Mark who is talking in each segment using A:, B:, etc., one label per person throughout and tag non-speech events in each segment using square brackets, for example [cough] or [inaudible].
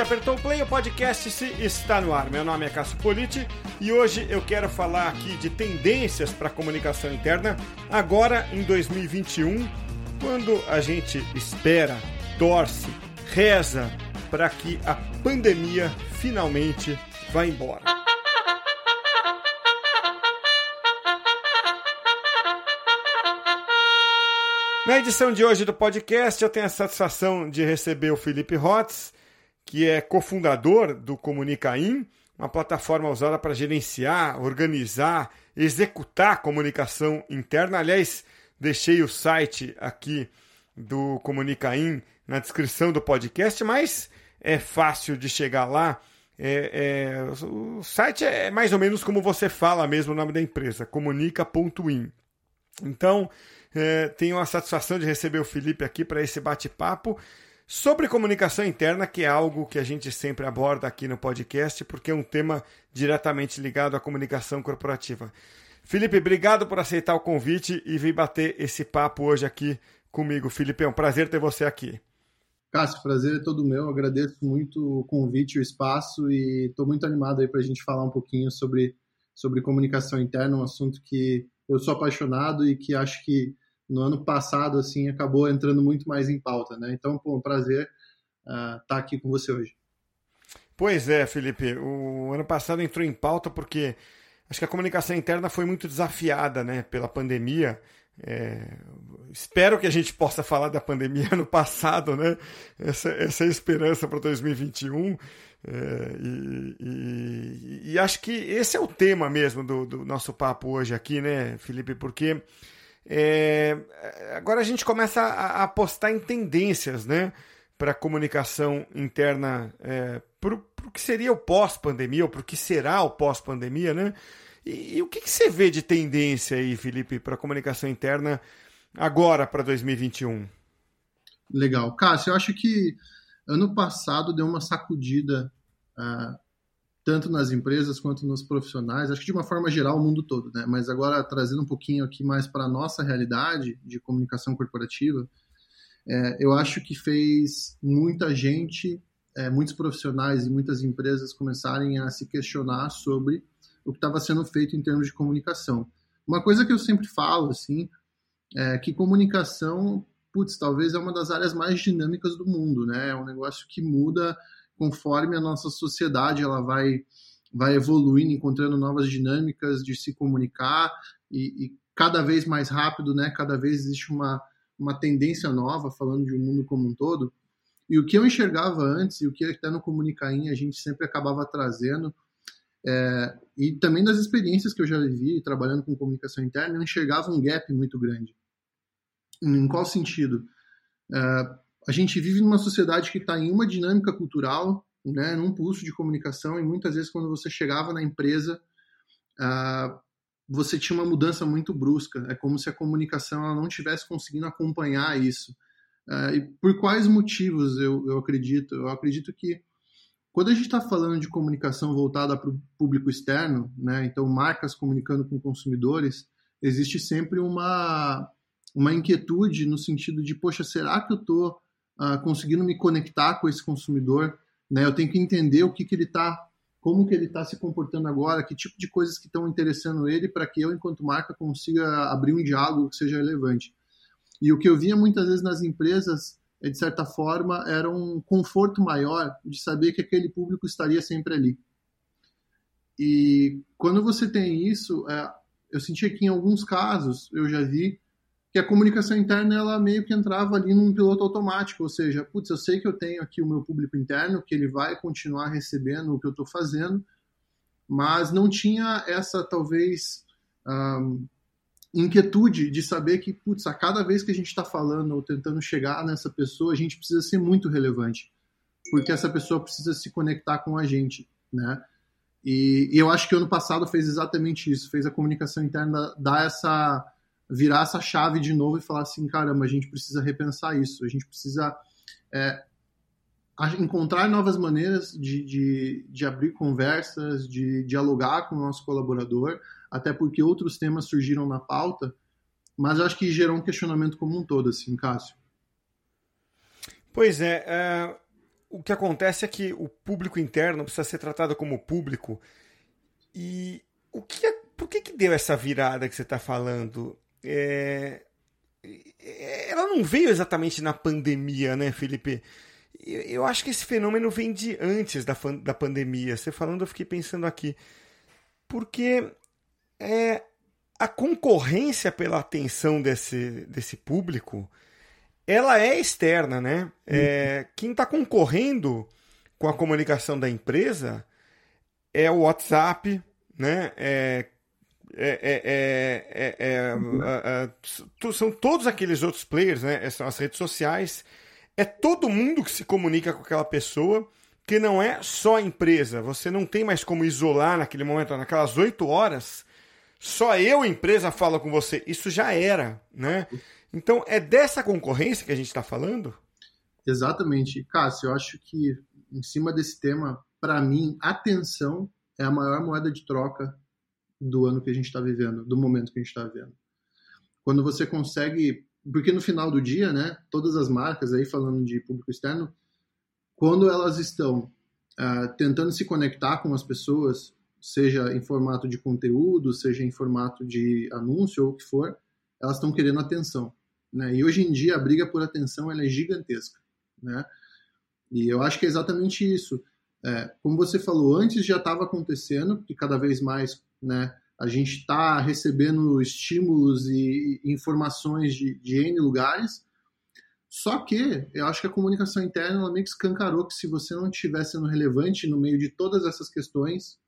A: apertou o play, o podcast se está no ar. Meu nome é Cássio Politi e hoje eu quero falar aqui de tendências para a comunicação interna agora em 2021, quando a gente espera, torce, reza para que a pandemia finalmente vá embora. Na edição de hoje do podcast, eu tenho a satisfação de receber o Felipe Hotz, que é cofundador do Comunicaim, uma plataforma usada para gerenciar, organizar, executar comunicação interna. Aliás, deixei o site aqui do Comunicaim na descrição do podcast, mas é fácil de chegar lá. É, é, o site é mais ou menos como você fala mesmo o nome da empresa, comunica.in. Então, é, tenho a satisfação de receber o Felipe aqui para esse bate-papo sobre comunicação interna, que é algo que a gente sempre aborda aqui no podcast, porque é um tema diretamente ligado à comunicação corporativa. Felipe, obrigado por aceitar o convite e vir bater esse papo hoje aqui comigo. Felipe, é um prazer ter você aqui.
B: Cássio, prazer é todo meu. agradeço muito o convite, o espaço e estou muito animado aí para a gente falar um pouquinho sobre, sobre comunicação interna, um assunto que eu sou apaixonado e que acho que no ano passado assim acabou entrando muito mais em pauta, né? Então, pô, um prazer estar uh, tá aqui com você hoje.
A: Pois é, Felipe. O ano passado entrou em pauta porque acho que a comunicação interna foi muito desafiada, né, pela pandemia. É, espero que a gente possa falar da pandemia [laughs] no passado, né? Essa, essa é a esperança para 2021. É, e, e, e, acho que esse é o tema mesmo do, do, nosso papo hoje aqui, né, Felipe? Porque é, agora a gente começa a, a apostar em tendências, né? Para a comunicação interna, é, para o que seria o pós-pandemia, ou para o que será o pós-pandemia, né? E, e, o que, que você vê de tendência aí, Felipe, para a comunicação interna agora para 2021?
B: Legal. Cássio, eu acho que ano passado deu uma sacudida uh, tanto nas empresas quanto nos profissionais, acho que de uma forma geral o mundo todo, né? Mas agora trazendo um pouquinho aqui mais para a nossa realidade de comunicação corporativa, é, eu acho que fez muita gente, é, muitos profissionais e muitas empresas começarem a se questionar sobre o que estava sendo feito em termos de comunicação. Uma coisa que eu sempre falo, assim, é que comunicação, putz, talvez é uma das áreas mais dinâmicas do mundo, né? É um negócio que muda conforme a nossa sociedade ela vai vai evoluindo, encontrando novas dinâmicas de se comunicar e, e cada vez mais rápido, né? Cada vez existe uma uma tendência nova, falando de um mundo como um todo. E o que eu enxergava antes, e o que até no Comunicaim a gente sempre acabava trazendo, é, e também das experiências que eu já vivi trabalhando com comunicação interna, eu enxergava um gap muito grande. Em qual sentido? É, a gente vive numa sociedade que está em uma dinâmica cultural, né, num pulso de comunicação, e muitas vezes quando você chegava na empresa, uh, você tinha uma mudança muito brusca. É como se a comunicação ela não estivesse conseguindo acompanhar isso. Uh, e por quais motivos eu, eu acredito? Eu acredito que quando a gente está falando de comunicação voltada para o público externo, né, então marcas comunicando com consumidores, existe sempre uma, uma inquietude no sentido de, poxa, será que eu estou uh, conseguindo me conectar com esse consumidor? Né? Eu tenho que entender o que, que ele está, como que ele está se comportando agora, que tipo de coisas que estão interessando ele para que eu, enquanto marca, consiga abrir um diálogo que seja relevante. E o que eu via muitas vezes nas empresas de certa forma, era um conforto maior de saber que aquele público estaria sempre ali. E quando você tem isso, é, eu senti que em alguns casos eu já vi que a comunicação interna ela meio que entrava ali num piloto automático, ou seja, putz, eu sei que eu tenho aqui o meu público interno, que ele vai continuar recebendo o que eu estou fazendo, mas não tinha essa talvez um, inquietude de saber que, putz, a cada vez que a gente está falando ou tentando chegar nessa pessoa, a gente precisa ser muito relevante, porque essa pessoa precisa se conectar com a gente, né? E, e eu acho que o ano passado fez exatamente isso, fez a comunicação interna dar essa virar essa chave de novo e falar assim, caramba, a gente precisa repensar isso, a gente precisa é, encontrar novas maneiras de, de, de abrir conversas, de dialogar com o nosso colaborador, até porque outros temas surgiram na pauta, mas eu acho que gerou um questionamento como um todo, assim, Cássio.
A: Pois é, é o que acontece é que o público interno precisa ser tratado como público. E o que é, por que, que deu essa virada que você está falando? É, ela não veio exatamente na pandemia, né, Felipe? Eu acho que esse fenômeno vem de antes da, da pandemia. Você falando, eu fiquei pensando aqui. Porque é, a concorrência pela atenção desse, desse público ela é externa, né? É, quem está concorrendo com a comunicação da empresa é o WhatsApp, né? É, é, é, são todos aqueles outros players, né? São as redes sociais. É todo mundo que se comunica com aquela pessoa, que não é só a empresa. Você não tem mais como isolar naquele momento, naquelas oito horas. Só eu, empresa, falo com você. Isso já era, né? Então, é dessa concorrência que a gente está falando?
B: Exatamente. Cássio, eu acho que em cima desse tema, para mim, atenção é a maior moeda de troca do ano que a gente está vivendo, do momento que a gente está vivendo. Quando você consegue. Porque no final do dia, né, todas as marcas aí falando de público externo, quando elas estão uh, tentando se conectar com as pessoas, seja em formato de conteúdo, seja em formato de anúncio ou o que for, elas estão querendo atenção. Né? E hoje em dia a briga por atenção é gigantesca. Né? E eu acho que é exatamente isso. É, como você falou, antes já estava acontecendo, que cada vez mais né, a gente está recebendo estímulos e, informações de, de N lugares, só que eu acho que a comunicação interna ela meio que escancarou que se você não estiver sendo relevante no meio de todas essas questões,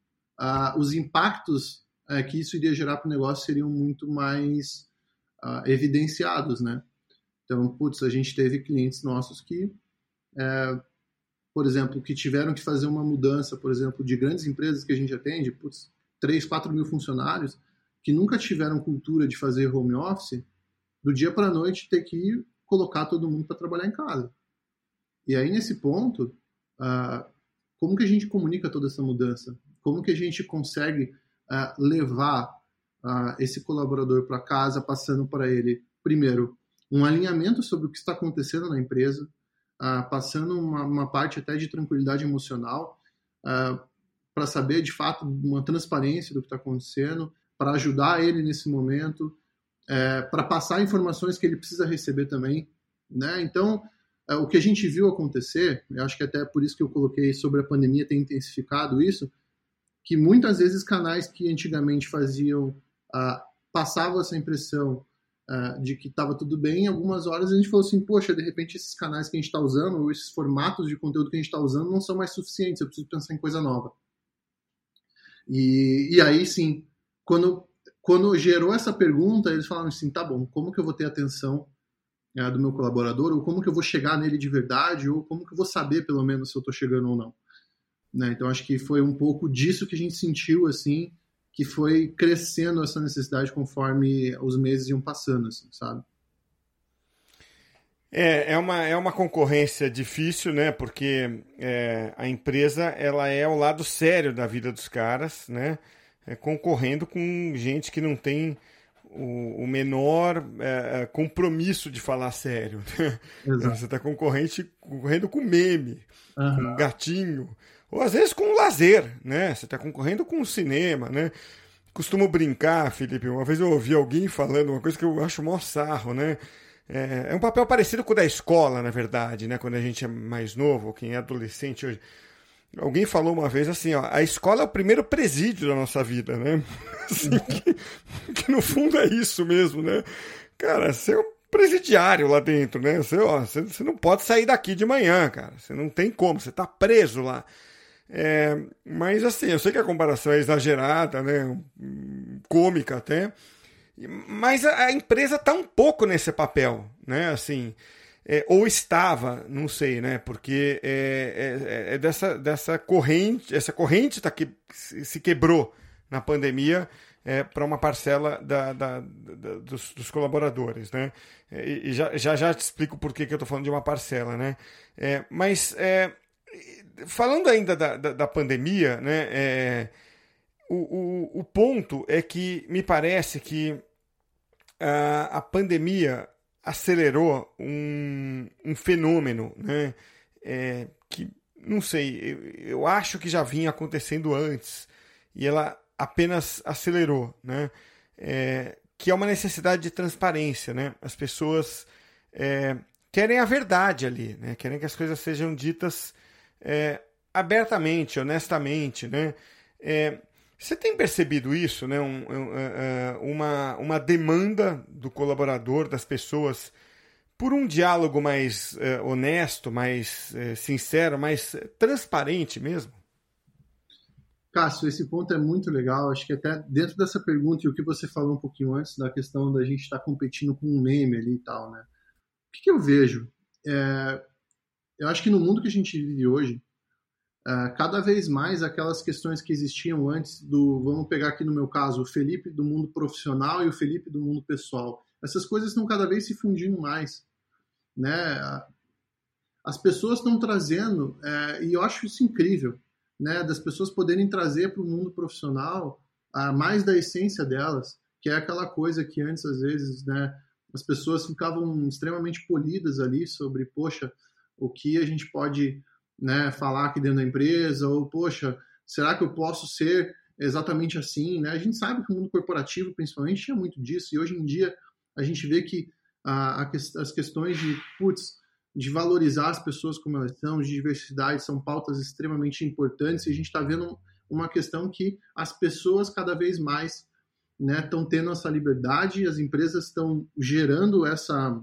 B: uh, os impactos uh, que isso iria gerar para o negócio seriam muito mais uh, evidenciados, né? Então, putz, a gente teve clientes nossos que, é, por exemplo, que tiveram que fazer uma mudança, por exemplo, de grandes empresas que a gente atende, putz, 3, 4 mil funcionários, que nunca tiveram cultura de fazer home office, do dia para a noite ter que colocar todo mundo para trabalhar em casa. E aí, nesse ponto, uh, como que a gente comunica toda essa mudança? Como que a gente consegue uh, levar uh, esse colaborador para casa, passando para ele, primeiro, um alinhamento sobre o que está acontecendo na empresa, passando uma, uma, parte até de tranquilidade emocional, para saber de fato uma transparência do que está acontecendo, para ajudar ele nesse momento, é, para passar informações que ele precisa receber também. Né? Então, é, o que a gente viu acontecer, eu acho que até por isso que eu coloquei sobre a pandemia ter intensificado isso, que muitas vezes canais que antigamente faziam uh, passava essa impressão uh, de que estava tudo bem, em algumas horas a gente falou assim, poxa, de repente esses canais que a gente está usando, ou esses formatos de conteúdo que a gente está usando não são mais suficientes, eu preciso pensar em coisa nova. E, e aí sim, quando, quando gerou essa pergunta, eles falaram assim, tá bom, como que eu vou ter atenção uh, do meu colaborador, ou como que eu vou chegar nele de verdade, ou como que eu vou saber, pelo menos, se eu estou chegando ou não. Né? Então, acho que foi um pouco disso que a gente sentiu, assim, que foi crescendo essa necessidade conforme os meses iam passando, assim, sabe?
A: É, é uma, é uma concorrência difícil, né? Porque é, a empresa ela é o lado sério da vida dos caras, né? É, concorrendo com gente que não tem o, o menor é, é compromisso de falar sério. Né? Você está concorrente concorrendo com meme, uhum. com gatinho, ou às vezes com lazer, né? Você está concorrendo com o cinema, né? Costumo brincar, Felipe. Uma vez eu ouvi alguém falando uma coisa que eu acho mó sarro, né? É, é um papel parecido com o da escola, na verdade, né? Quando a gente é mais novo, quem é adolescente hoje. Alguém falou uma vez assim, ó, a escola é o primeiro presídio da nossa vida, né? [laughs] Assim, que, que, no fundo é isso mesmo, né? Cara, você é um presidiário lá dentro, né? Você, ó, você, você não pode sair daqui de manhã, cara. Você não tem como, você tá preso lá. É, mas assim, eu sei que a comparação é exagerada, né? cômica até, mas a, empresa está um pouco nesse papel, né? Assim, é, ou estava, não sei, né? Porque é, é, é dessa, dessa corrente, essa corrente tá que se quebrou na pandemia é, para uma parcela da, da, da, dos, dos, colaboradores, né? E, e, já, já já te explico por que, que eu estou falando de uma parcela, né? É, mas é, falando ainda da, da, da pandemia, né, é, o, o, o, ponto é que me parece que a, a pandemia acelerou um, um fenômeno né, é, que não sei, eu, eu acho que já vinha acontecendo antes e ela apenas acelerou, né? É, que é uma necessidade de transparência, né? As pessoas é, querem a verdade ali, né? Querem que as coisas sejam ditas é, abertamente, honestamente, né? Você tem percebido isso, né? Um, um, é, é, uma, uma demanda do colaborador, das pessoas, por um diálogo mais é, honesto, mais sincero, mais transparente mesmo?
B: Cássio, esse ponto é muito legal. Acho que até dentro dessa pergunta e o que você falou um pouquinho antes da questão da gente estar tá competindo com um meme ali e tal, né? O que, que eu vejo? É, eu acho que no mundo que a gente vive hoje, é, cada vez mais aquelas questões que existiam antes do, vamos pegar aqui no meu caso, o Felipe do mundo profissional e o Felipe do mundo pessoal. Essas coisas estão cada vez se fundindo mais, né? As pessoas estão trazendo, é, e eu acho isso incrível né, das pessoas poderem trazer para o mundo profissional a mais da essência delas, que é aquela coisa que antes às vezes, né, as pessoas ficavam extremamente polidas ali sobre, poxa, o que a gente pode, né, falar aqui dentro da empresa ou poxa, será que eu posso ser exatamente assim, né? A gente sabe que o mundo corporativo, principalmente, tinha muito disso e hoje em dia a gente vê que a, a, as questões de, putz, de valorizar as pessoas como elas são, de diversidade, são pautas extremamente importantes e a gente está vendo uma questão que as pessoas cada vez mais estão né, tendo essa liberdade, as empresas estão gerando essa,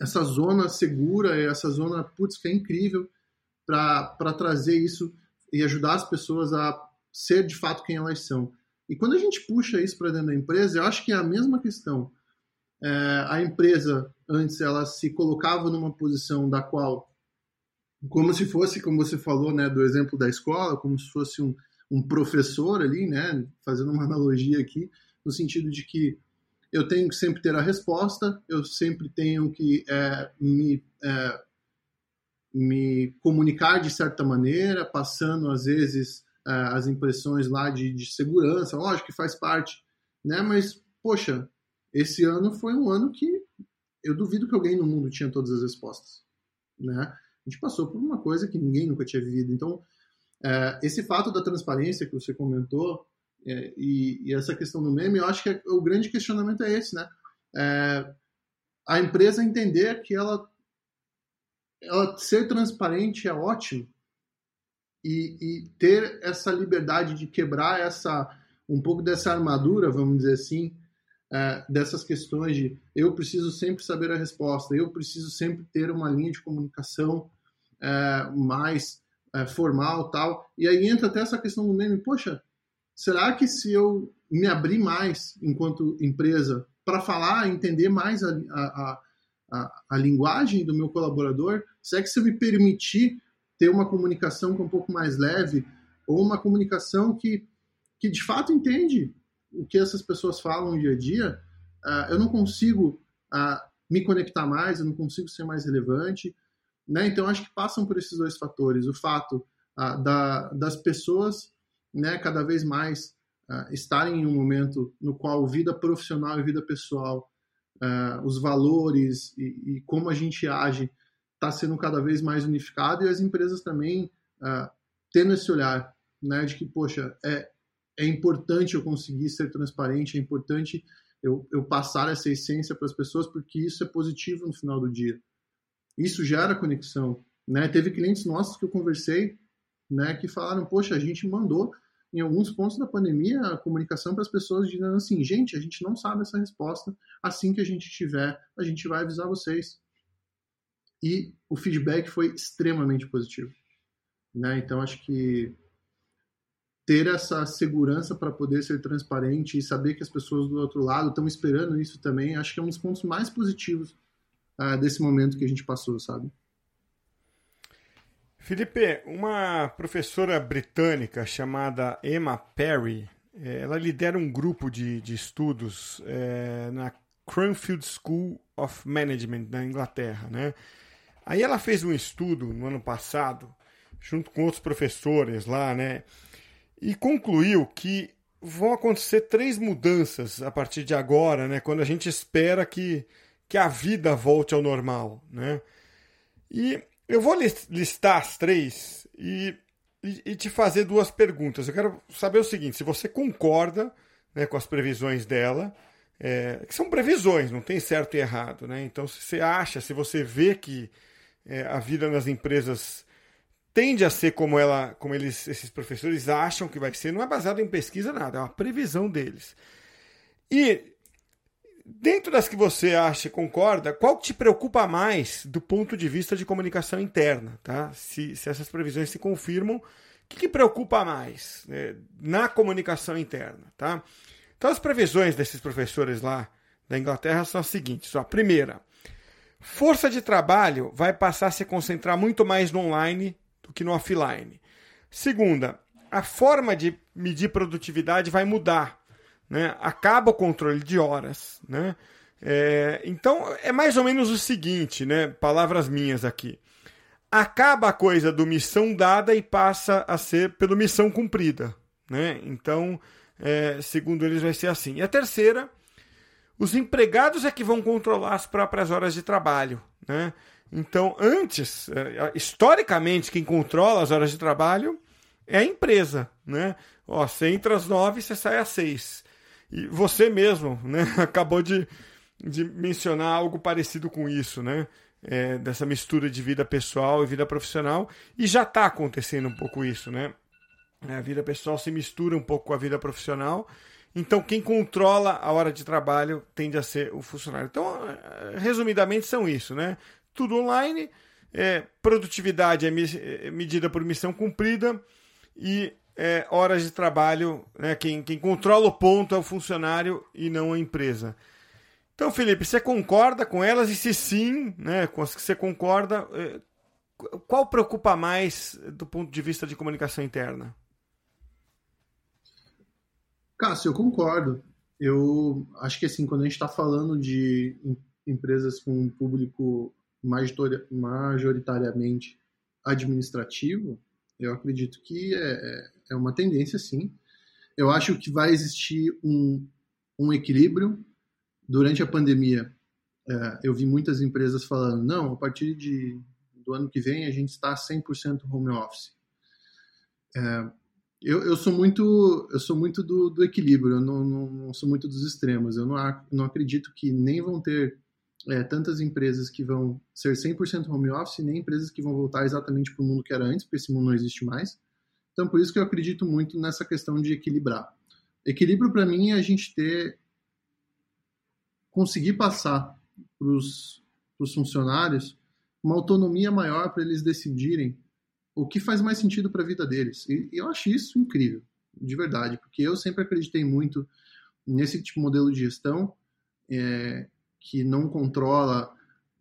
B: essa zona segura, essa zona, putz, que é incrível para trazer isso e ajudar as pessoas a ser de fato quem elas são. E quando a gente puxa isso para dentro da empresa, eu acho que é a mesma questão. É, a empresa antes ela se colocava numa posição da qual, como se fosse, como você falou, né, do exemplo da escola, como se fosse um, um professor ali, né, fazendo uma [laughs] analogia aqui, no sentido de que eu tenho que sempre ter a resposta, eu sempre tenho que é, me, é, me comunicar de certa maneira, passando às vezes é, as impressões lá de, de segurança, lógico que faz parte, né? Mas poxa, esse ano foi um ano que eu duvido que alguém no mundo tinha todas as respostas, né? A gente passou por uma coisa que ninguém nunca tinha vivido. Então, é, esse fato da transparência que você comentou é, e, essa questão do meme, eu acho que é, o grande questionamento é esse, né? A empresa entender que ela, ela ser transparente é ótimo e, e ter essa liberdade de quebrar essa um pouco dessa armadura, vamos dizer assim, é, dessas questões de eu preciso sempre saber a resposta, eu preciso sempre ter uma linha de comunicação é, mais é, formal tal. E aí entra até essa questão do meme, poxa, será que se eu me abrir mais enquanto empresa para falar, entender mais a, a, a, a, linguagem do meu colaborador, será que se eu me permitir ter uma comunicação que é um pouco mais leve ou uma comunicação que, que de fato entende o que essas pessoas falam dia a dia, uh, eu não consigo uh, me conectar mais, eu não consigo ser mais relevante. Né? Então, acho que passam por esses dois fatores. O fato uh, da, das pessoas né, cada vez mais estarem em um momento no qual vida profissional e vida pessoal, os valores e, e, como a gente age está sendo cada vez mais unificado e as empresas também tendo esse olhar né, de que, poxa, é, é importante eu conseguir ser transparente, é importante eu, eu passar essa essência para as pessoas, porque isso é positivo no final do dia. Isso gera conexão. Né? Teve clientes nossos que eu conversei né, que falaram: Poxa, a gente mandou em alguns pontos da pandemia a comunicação para as pessoas dizendo assim: gente, a gente não sabe essa resposta. Assim que a gente tiver, a gente vai avisar vocês. E o feedback foi extremamente positivo. Né? Então, acho que ter essa segurança para poder ser transparente e saber que as pessoas do outro lado estão esperando isso também, acho que é um dos pontos mais positivos uh, desse momento que a gente passou, sabe?
A: Felipe, uma professora britânica chamada Emma Perry, eh, ela lidera um grupo de, de estudos é, na Cranfield School of Management na Inglaterra, né? Aí ela fez um estudo no ano passado, junto com outros professores lá, né? e concluiu que vão acontecer três mudanças a partir de agora, né, quando a gente espera que, que a vida volte ao normal. Né? E eu vou listar as três e, e, e, te fazer duas perguntas. Eu quero saber o seguinte: se você concorda né, com as previsões dela, é, que são previsões, não tem certo e errado. Né? Então, se você acha, se você vê que é, a vida nas empresas tende a ser como ela, como eles, esses professores acham que vai ser, não é baseado em pesquisa nada, é uma previsão deles. E dentro das que você acha e concorda, qual te preocupa mais do ponto de vista de comunicação interna, tá? Se, se essas previsões se confirmam, o que, que preocupa mais né, na comunicação interna, tá? Então as previsões desses professores lá da Inglaterra são as seguintes: ó, primeira, força de trabalho vai passar a se concentrar muito mais no online do que no offline. Segunda, a forma de medir produtividade vai mudar né? acaba o controle de horas. Né? É, então é mais ou menos o seguinte, né? palavras minhas aqui. Acaba a coisa do missão dada e passa a ser pela missão cumprida. Né? Então, é, segundo eles, vai ser assim. E a terceira, os empregados é que vão controlar as próprias horas de trabalho. Né? Então, antes, é, historicamente, quem controla as horas de trabalho é a empresa. Né? Ó, você entra às nove, você sai às seis. E você mesmo né, [laughs] acabou de, de mencionar algo parecido com isso, né? É, dessa mistura de vida pessoal e vida profissional. E já está acontecendo um pouco isso, né? A vida pessoal se mistura um pouco com a vida profissional. Então, quem controla a hora de trabalho tende a ser o funcionário. Então, é, resumidamente, são isso, né? Tudo online, é, produtividade é, é medida por missão cumprida e é, horas de trabalho, né? Quem, quem controla o ponto é o funcionário e não a empresa. Então, Felipe, você concorda com elas? E se sim, né, com as que você concorda, é, qual preocupa mais do ponto de vista de comunicação interna?
B: Cássio, eu concordo. Eu acho que assim, quando a gente está falando de empresas com um público majoritariamente administrativo, eu acredito que é, é, uma tendência, sim. Eu acho que vai existir um, um equilíbrio. Durante a pandemia, é, eu vi muitas empresas falando: não, a partir de, do ano que vem a gente está 100% home office. É, eu, eu, sou muito, eu sou muito do, do equilíbrio, eu não, não, não, sou muito dos extremos. Eu não, não acredito que nem vão ter é, tantas empresas que vão ser 100% home office, nem empresas que vão voltar exatamente para o mundo que era antes, porque esse mundo não existe mais. Então, por isso que eu acredito muito nessa questão de equilibrar. Equilíbrio, para mim, é a gente ter. conseguir passar para os funcionários uma autonomia maior para eles decidirem o que faz mais sentido para a vida deles. E, eu acho isso incrível, de verdade, porque eu sempre acreditei muito nesse tipo de modelo de gestão. É, que não controla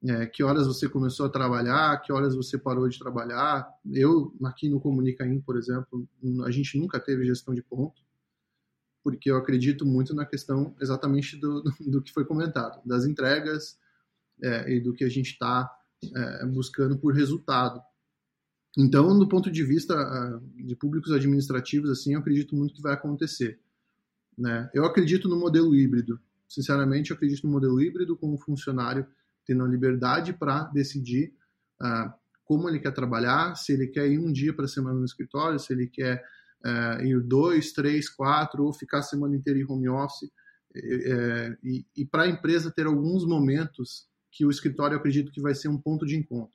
B: é, que horas você começou a trabalhar, que horas você parou de trabalhar. Eu, aqui no Comunicaim, por exemplo, a gente nunca teve gestão de ponto, porque eu acredito muito na questão exatamente do, do que foi comentado, das entregas é, e do que a gente está é, buscando por resultado. Então, do ponto de vista de públicos administrativos, assim, eu acredito muito que vai acontecer. Né? Eu acredito no modelo híbrido sinceramente, eu acredito no modelo híbrido, com o funcionário tendo a liberdade para decidir uh, como ele quer trabalhar, se ele quer ir um dia para a semana no escritório, se ele quer uh, ir dois, três, quatro, ou ficar a semana inteira em home office. Uh, e, e para a empresa ter alguns momentos que o escritório acredito que vai ser um ponto de encontro.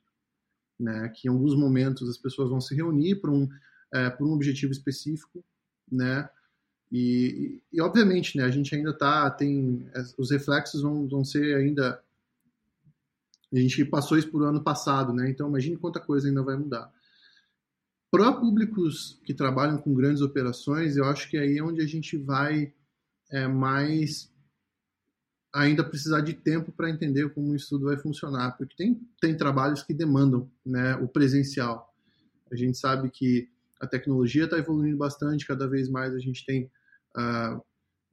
B: Né? Que em alguns momentos as pessoas vão se reunir para um, por um objetivo específico, né? E, e, obviamente, né, a gente ainda tá, tem, os reflexos vão, vão ser ainda, a gente passou isso por ano passado, né, então imagine quanta coisa ainda vai mudar. Para públicos que trabalham com grandes operações, eu acho que aí é onde a gente vai é, mais ainda precisar de tempo para entender como isso tudo vai funcionar, porque tem, tem trabalhos que demandam né, o presencial. A gente sabe que a tecnologia está evoluindo bastante, cada vez mais a gente tem uh,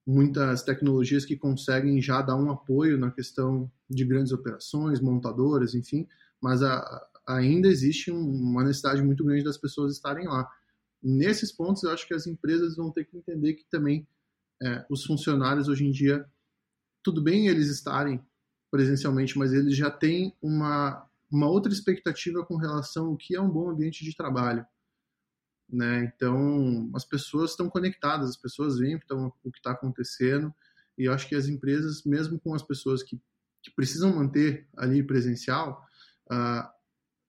B: muitas tecnologias que conseguem já dar um apoio na questão de grandes operações, montadoras, enfim, mas a, ainda existe uma necessidade muito grande das pessoas estarem lá. Nesses pontos, eu acho que as empresas vão ter que entender que também é, os funcionários hoje em dia, tudo bem eles estarem presencialmente, mas eles já têm uma, uma outra expectativa com relação ao que é um bom ambiente de trabalho. Né? Então, as pessoas estão conectadas, as pessoas veem então, o que está acontecendo, e eu acho que as empresas, mesmo com as pessoas que, que precisam manter ali presencial, uh,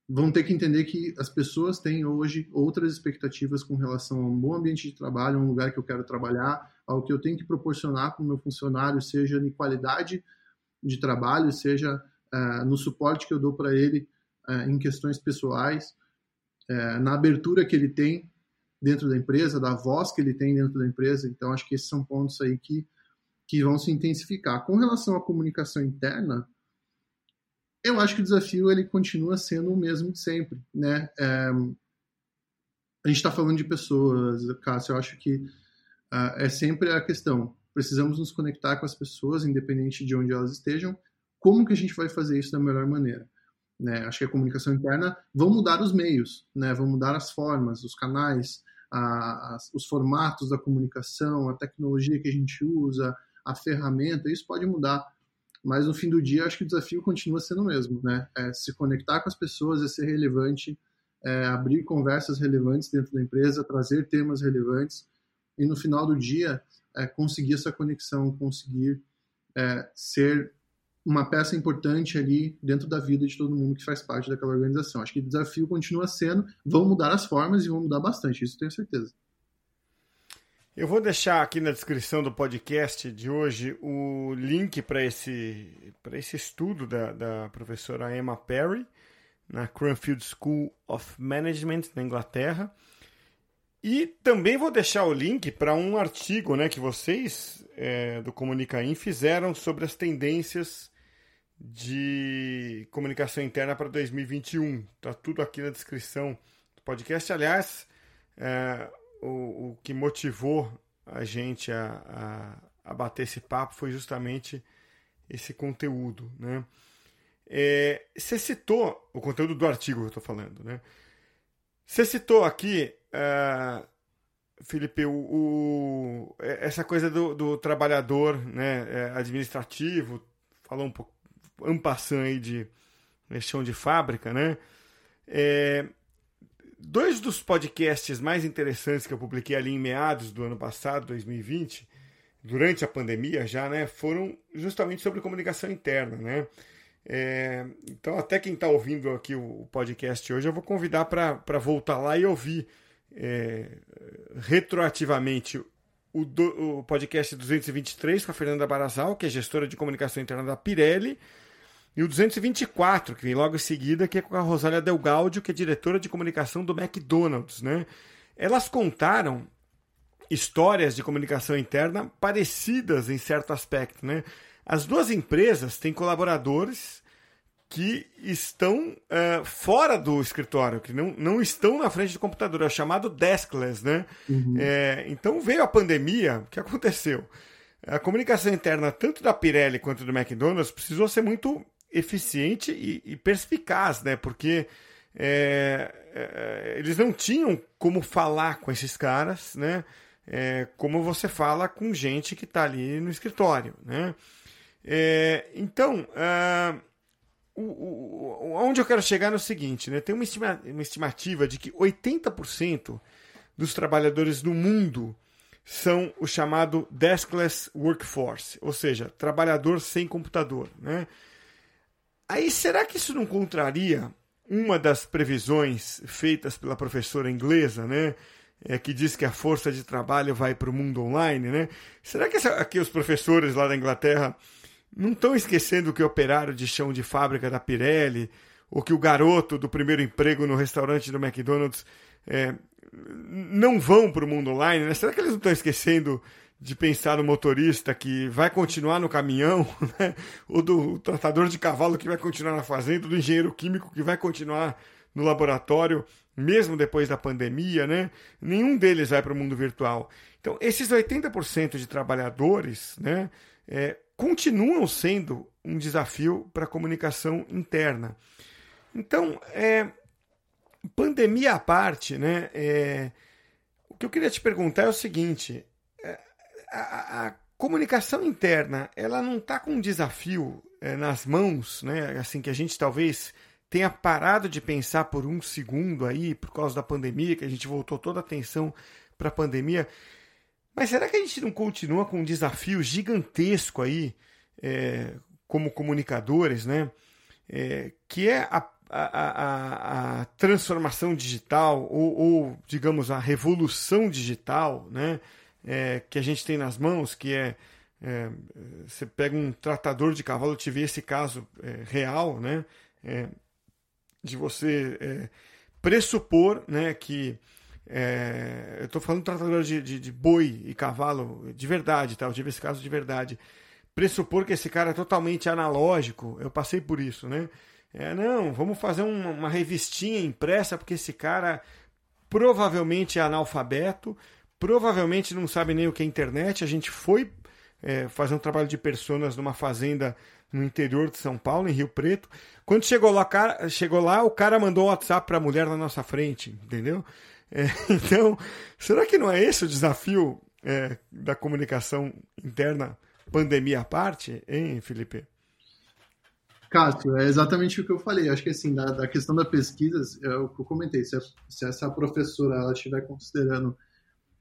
B: vão ter que entender que as pessoas têm hoje outras expectativas com relação a um bom ambiente de trabalho, um lugar que eu quero trabalhar, ao que eu tenho que proporcionar para o meu funcionário, seja em qualidade de trabalho, seja uh, no suporte que eu dou para ele uh, em questões pessoais, uh, na abertura que ele tem dentro da empresa, da voz que ele tem dentro da empresa. Então, acho que esses são pontos aí que, que vão se intensificar. Com relação à comunicação interna, eu acho que o desafio ele continua sendo o mesmo de sempre, né? É, a gente está falando de pessoas, Cássio, eu acho que uh, é sempre a questão. Precisamos nos conectar com as pessoas, independente de onde elas estejam. Como que a gente vai fazer isso da melhor maneira? Né? Acho que a comunicação interna vão mudar os meios, né? vão mudar as formas, os canais, a, os formatos da comunicação, a tecnologia que a gente usa, a ferramenta, isso pode mudar mas no fim do dia acho que o desafio continua sendo o mesmo, né? É se conectar com as pessoas, é ser relevante, é abrir conversas relevantes dentro da empresa, trazer temas relevantes e no final do dia é conseguir essa conexão, conseguir é, ser uma peça importante ali dentro da vida de todo mundo que faz parte daquela organização. Acho que o desafio continua sendo, vão mudar as formas e vão mudar bastante, isso tenho certeza.
A: Eu vou deixar aqui na descrição do podcast de hoje o link para esse, esse estudo da, da professora Emma Perry, na Cranfield School of Management, na Inglaterra. E também vou deixar o link para um artigo né, que vocês é, do Comunicaim fizeram sobre as tendências de comunicação interna para 2021. Está tudo aqui na descrição do podcast. Aliás, é, o, o que motivou a gente a, a, a, bater esse papo foi justamente esse conteúdo, né? É, você citou o conteúdo do artigo que eu estou falando, né? Você citou aqui, uh, Felipe, o, o, essa coisa do, do trabalhador né, é, administrativo, falou um pouco, ampassando aí de chão de fábrica, né? É, dois dos podcasts mais interessantes que eu publiquei ali em meados do ano passado, 2020, durante a pandemia já, né, foram justamente sobre comunicação interna, né? É, então, até quem está ouvindo aqui o podcast hoje, eu vou convidar para voltar lá e ouvir é, retroativamente o, do, o podcast 223 com a Fernanda Barazal, que é gestora de comunicação interna da Pirelli, e o 224, que vem logo em seguida, que é com a Rosália Del Gaudio, que é diretora de comunicação do McDonald's. Né? Elas contaram histórias de comunicação interna parecidas em certo aspecto. Né? As duas empresas têm colaboradores que estão uh, fora do escritório, que não, não estão na frente do computador, é o chamado deskless. Né? Uhum. É, então veio a pandemia, o que aconteceu? A comunicação interna, tanto da Pirelli quanto do McDonald's, precisou ser muito eficiente e, e perspicaz, né? Porque é, é, eles não tinham como falar com esses caras, né? É, como você fala com gente que está ali no escritório, né? É, então, uh, o, o, onde eu quero chegar é o seguinte, né? Tem uma, estima, uma estimativa de que 80% dos trabalhadores do mundo são o chamado deskless workforce, ou seja, trabalhador sem computador, né? Aí, será que isso não contraria uma das previsões feitas pela professora inglesa, né? É, que diz que a força de trabalho vai para o mundo online, né? Será que essa, aqui os professores lá da Inglaterra não estão esquecendo que o operário de chão de fábrica da Pirelli, ou que o garoto do primeiro emprego no restaurante do McDonald's é, não vão para o mundo online? Né? Será que eles não estão esquecendo de pensar no motorista que vai continuar no caminhão, [laughs] né? ou do tratador de cavalo que vai continuar na fazenda, do engenheiro químico que vai continuar no laboratório, mesmo depois da pandemia, né? Nenhum deles vai para o mundo virtual. Então, esses 80% de trabalhadores, né, é, continuam sendo um desafio para a comunicação interna. Então, é, pandemia à parte, né, é, o que eu queria te perguntar é o seguinte: a, a comunicação interna ela não está com um desafio é, nas mãos, né? Assim que a gente talvez tenha parado de pensar por um segundo aí, por causa da pandemia, que a gente voltou toda a atenção para a pandemia. Mas será que a gente não continua com um desafio gigantesco aí, é, como comunicadores, né? É, que é a, a, a, a transformação digital, ou, ou, digamos, a revolução digital, né? É, que a gente tem nas mãos, que é, é, você pega um tratador de cavalo, eu tive esse caso é, real, né? É, de você é, pressupor né, que. É, eu estou falando tratador de, de, de, boi e cavalo de verdade, tá? Eu tive esse caso de verdade. Pressupor que esse cara é totalmente analógico, eu passei por isso, né? É, não, vamos fazer uma, uma revistinha impressa porque esse cara provavelmente é analfabeto, provavelmente não sabe nem o que é internet. A gente foi é, fazer um trabalho de personas numa fazenda no interior de São Paulo, em Rio Preto. Quando chegou lá, cara, chegou lá o cara mandou um WhatsApp para a mulher na nossa frente, entendeu? É, [laughs] então, será que não é esse o desafio é, da comunicação interna, pandemia à parte, hein, Felipe?
B: Cássio, é exatamente o que eu falei. Acho que assim, da, da questão da pesquisa, é o que eu comentei. Se, a, se essa professora ela estiver considerando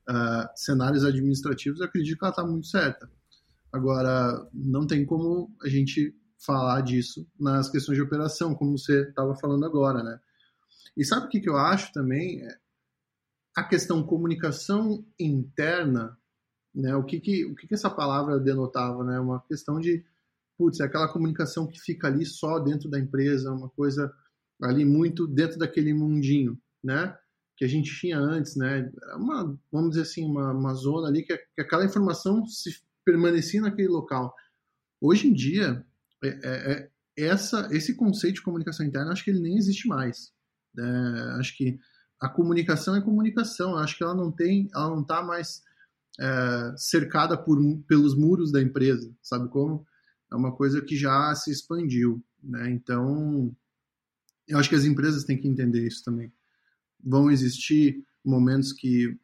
B: uh, cenários administrativos, eu acredito que ela está muito certa. Agora, não tem como a gente falar disso nas questões de operação, como você estava falando agora, né? E sabe o que, que eu acho também? É a questão comunicação interna, né? O que que, o que, que essa palavra denotava, né? Uma questão de, putz, é aquela comunicação que fica ali só dentro da empresa, uma coisa ali muito dentro daquele mundinho, né? Que a gente tinha antes, né? Uma, vamos dizer assim, uma, uma zona ali que, que aquela informação se permanecia naquele local. Hoje em dia, é, é, é, essa, esse conceito de comunicação interna, acho que ele nem existe mais. É, acho que a comunicação é comunicação. Acho que ela não tem, ela não está mais é, cercada por, pelos muros da empresa, sabe como? É uma coisa que já se expandiu, né? Então, eu acho que as empresas têm que entender isso também. Vão existir momentos que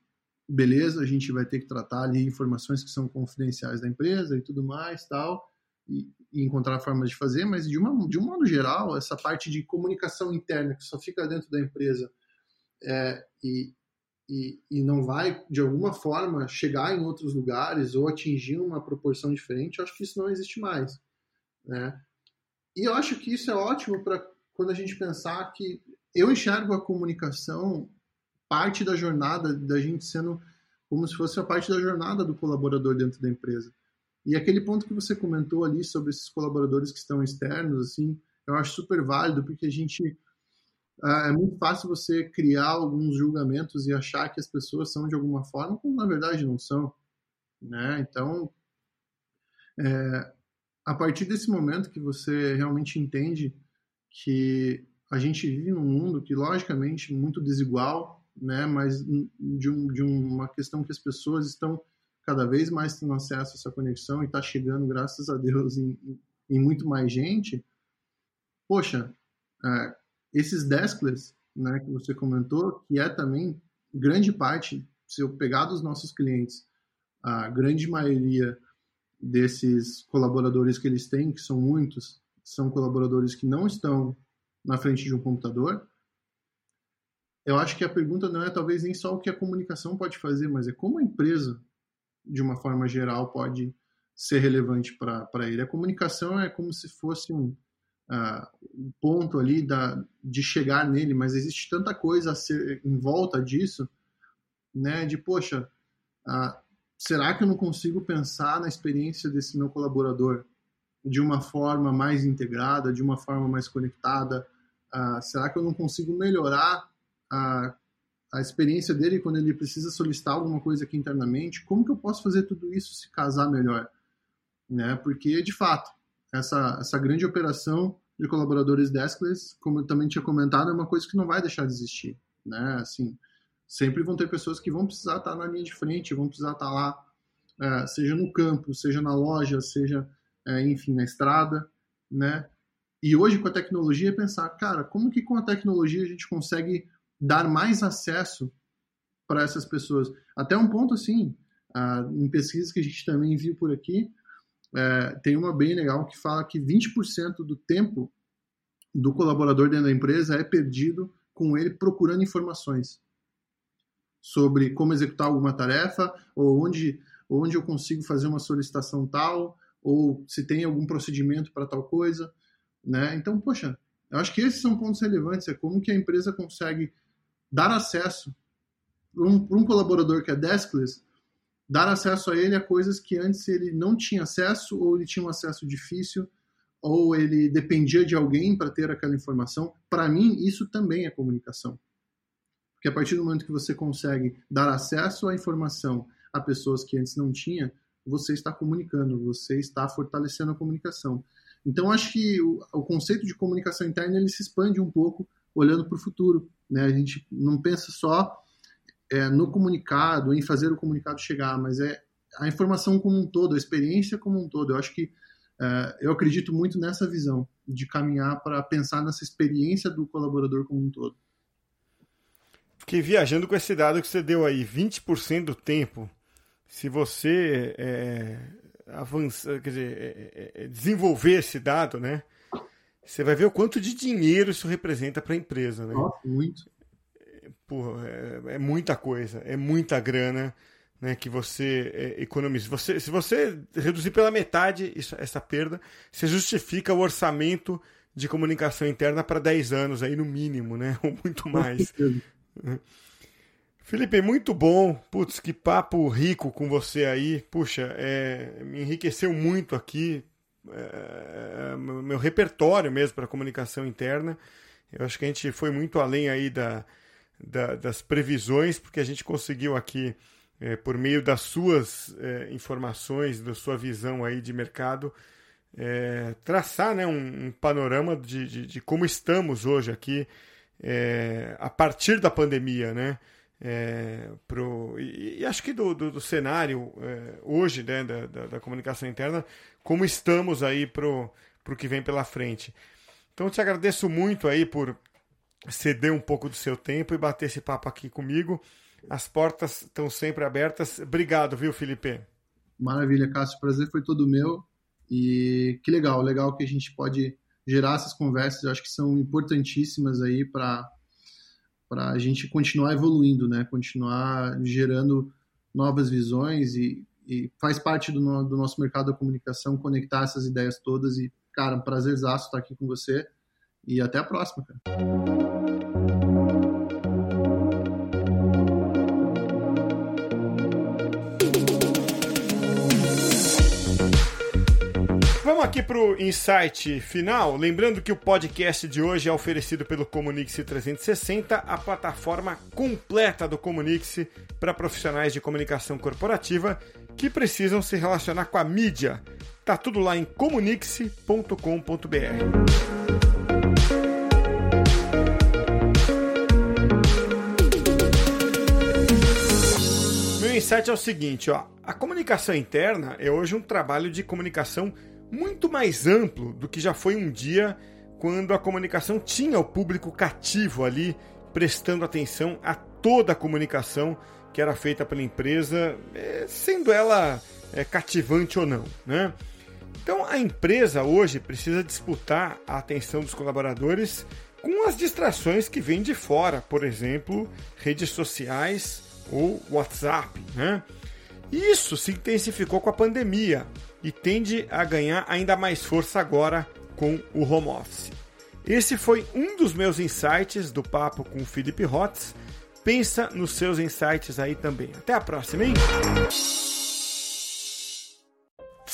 B: beleza, a gente vai ter que tratar ali informações que são confidenciais da empresa e tudo mais, tal, e, e encontrar formas de fazer, mas de, uma, de um modo geral, essa parte de comunicação interna que só fica dentro da empresa é, e, e, e não vai, de alguma forma, chegar em outros lugares ou atingir uma proporção diferente, eu acho que isso não existe mais, né? E eu acho que isso é ótimo para quando a gente pensar que eu enxergo a comunicação parte da jornada da gente sendo como se fosse a parte da jornada do colaborador dentro da empresa. E aquele ponto que você comentou ali sobre esses colaboradores que estão externos, assim, eu acho super válido porque a gente é muito fácil você criar alguns julgamentos e achar que as pessoas são de alguma forma, quando na verdade não são, né? Então, é, a partir desse momento que você realmente entende que a gente vive num mundo que logicamente muito desigual, né? Mas de, um, de uma questão que as pessoas estão cada vez mais tendo acesso a essa conexão e está chegando, graças a Deus, em, em, muito mais gente. Poxa, é, esses deskless, né, que você comentou, que é também grande parte, se eu pegar dos nossos clientes, a grande maioria desses colaboradores que eles têm, que são muitos, são colaboradores que não estão na frente de um computador, eu acho que a pergunta não é talvez nem só o que a comunicação pode fazer, mas é como a empresa, de uma forma geral, pode ser relevante para ele. A comunicação é como se fosse um, uh, um ponto ali da, de chegar nele, mas existe tanta coisa ser em volta disso, né? De poxa, uh, será que eu não consigo pensar na experiência desse meu colaborador de uma forma mais integrada, de uma forma mais conectada? Uh, será que eu não consigo melhorar a, a experiência dele quando ele precisa solicitar alguma coisa aqui internamente, como que eu posso fazer tudo isso se casar melhor? Né? Porque, de fato, essa, essa grande operação de colaboradores deskless, como eu também tinha comentado, é uma coisa que não vai deixar de existir. Né? Assim, sempre vão ter pessoas que vão precisar estar na linha de frente, vão precisar estar lá, é, seja no campo, seja na loja, seja, é, enfim, na estrada, né? E hoje, com a tecnologia, é pensar, cara, como que com a tecnologia a gente consegue dar mais acesso para essas pessoas. Até um ponto assim, uh, em pesquisas que a gente também viu por aqui, uh, tem uma bem legal que fala que 20% do tempo do colaborador dentro da empresa é perdido com ele procurando informações sobre como executar alguma tarefa ou onde, onde eu consigo fazer uma solicitação tal ou se tem algum procedimento para tal coisa, né? Então, poxa, eu acho que esses são pontos relevantes, é como que a empresa consegue dar acesso para um, um, colaborador que é deskless, dar acesso a ele a coisas que antes ele não tinha acesso ou ele tinha um acesso difícil ou ele dependia de alguém para ter aquela informação. Para mim, isso também é comunicação. Porque a partir do momento que você consegue dar acesso à informação a pessoas que antes não tinha, você está comunicando, você está fortalecendo a comunicação. Então, acho que o, o conceito de comunicação interna ele se expande um pouco olhando para o futuro. Né? A gente não pensa só é, no comunicado, em fazer o comunicado chegar, mas é a informação como um todo, a experiência como um todo. Eu acho que é, eu acredito muito nessa visão de caminhar para pensar nessa experiência do colaborador como um todo.
A: Fiquei viajando com esse dado que você deu aí, 20% do tempo. Se você é, avançar, quer dizer, é, é, é, desenvolver esse dado, né? Você vai ver o quanto de dinheiro isso representa para a empresa, né?
B: Nossa, muito.
A: Porra, é, é muita coisa, é muita grana né, que você economiza. Você, se você reduzir pela metade isso, essa perda, você justifica o orçamento de comunicação interna para 10 anos, aí no mínimo, né? [laughs] Ou muito mais. Felipe, muito bom. Putz, que papo rico com você aí. Puxa, é, me enriqueceu muito aqui. É, meu repertório mesmo para comunicação interna. Eu acho que a gente foi muito além aí da, da das previsões, porque a gente conseguiu aqui é, por meio das suas é, informações, da sua visão aí de mercado, é, traçar né, um, um panorama de, de, de, como estamos hoje aqui é, a partir da pandemia, né? É, pro, e, e, acho que do, do, do cenário é, hoje né, da, da, da, comunicação interna, como estamos aí para o que vem pela frente. Então, te agradeço muito aí por ceder um pouco do seu tempo e bater esse papo aqui comigo. As portas estão sempre abertas. Obrigado, viu, Felipe?
B: Maravilha, Cássio. O prazer foi todo meu. E que legal, legal que a gente pode gerar essas conversas. Eu acho que são importantíssimas aí para para a gente continuar evoluindo, né? Continuar gerando novas visões e, e faz parte do, no, do, nosso mercado da comunicação conectar essas ideias todas e, cara, um prazerzaço estar aqui com você e até a próxima, cara.
A: Vamos aqui para o insight final. Lembrando que o podcast de hoje é oferecido pelo Comunix 360, a plataforma completa do Comunix para profissionais de comunicação corporativa que precisam se relacionar com a mídia. Tá tudo lá em comunix.com.br. Meu insight é o seguinte, ó. A comunicação interna é hoje um trabalho de comunicação muito mais amplo do que já foi um dia quando a comunicação tinha o público cativo ali, prestando atenção a toda a comunicação que era feita pela empresa, é, sendo ela é, cativante ou não. Né? Então a empresa hoje precisa disputar a atenção dos colaboradores com as distrações que vêm de fora, por exemplo, redes sociais ou WhatsApp. Né? Isso se intensificou com a pandemia, e tende a ganhar ainda mais força agora com o home office. Esse foi um dos meus insights do papo com o Felipe Hotz. Pensa nos seus insights aí também. Até a próxima, hein?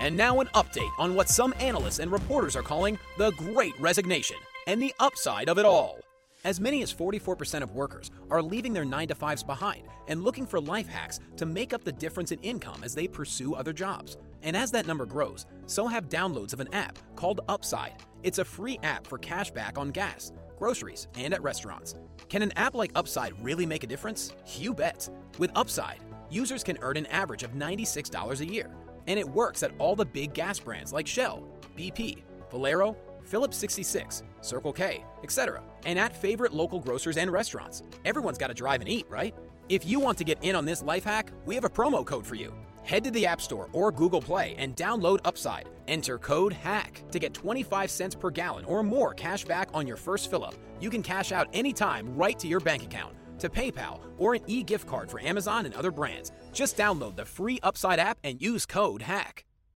C: And now, an update on what some analysts and reporters are calling the Great Resignation and the upside of it all. As many as 44% of workers are leaving their 9 to 5s behind and looking for life hacks to make up the difference in income as they pursue other jobs. And as that number grows, so have downloads of an app called Upside It's a free app for cash back on gas, groceries, and at restaurants. Can an app like Upside really make a difference? You bet. With Upside, users can earn an average of $96 a year. And it works at all the big gas brands like Shell, BP, Valero, Phillips 66, Circle K, etc. And at favorite local grocers and restaurants. Everyone's got to drive and eat, right? If you want to get in on this life hack, we have a promo code for you. Head to the App Store or Google Play and download Upside. Enter code HACK to get 25 cents per gallon or more cash back on your first fill up. You can cash out anytime right to your bank account, to PayPal, or an e gift card for Amazon and other brands. Just download the free Upside app and use code HACK.